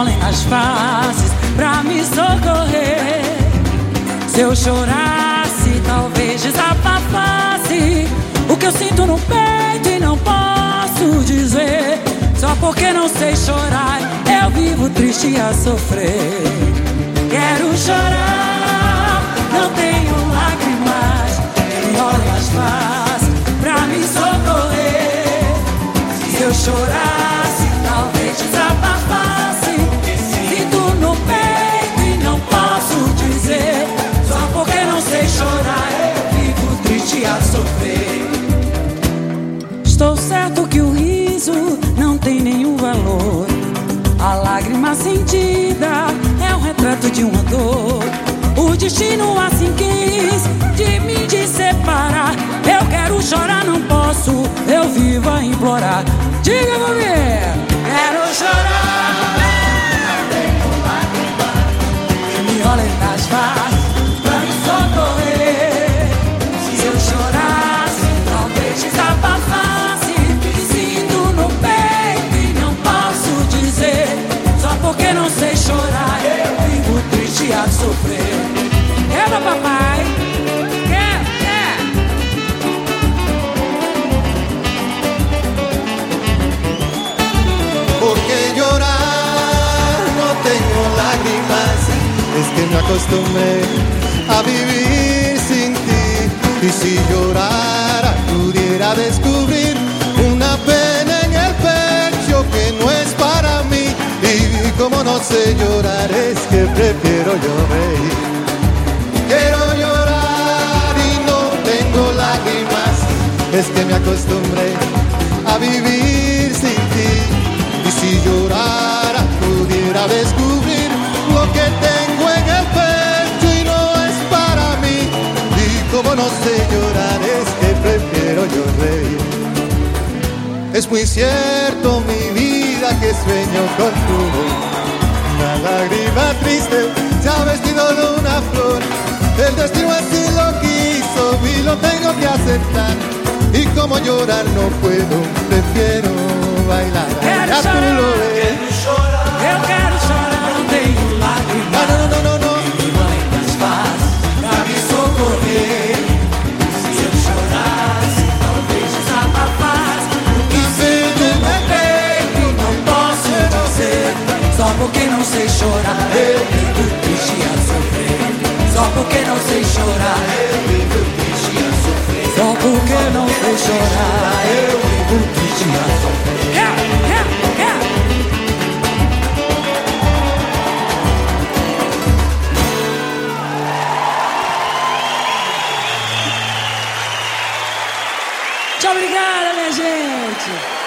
nas faces pra me socorrer. Se eu chorasse, talvez desabafasse o que eu sinto no peito e não posso dizer. Só porque não sei chorar, eu vivo triste a sofrer. Quero chorar, não tenho destino assim quis de mim te separar. Eu quero chorar, não posso. Eu vivo a implorar. Diga comigo. Quero chorar. Me olhem acostumbré a vivir sin ti. Y si llorara, pudiera descubrir una pena en el pecho que no es para mí. Y como no sé llorar, es que prefiero yo reír. Quiero llorar y no tengo lágrimas, es que me acostumbré a vivir no sé llorar, es que prefiero yo reír. Es muy cierto, mi vida, que sueño contigo. Una lágrima triste se ha vestido de una flor. El destino así lo quiso y lo tengo que aceptar. Y como llorar no puedo, prefiero bailar. Ya não sei chorar, eu vivo triste a sofrer. Só porque não sei chorar, eu vivo triste a sofrer. Só porque não sei chorar, eu vivo triste a sofrer. Yeah, obrigada, minha gente.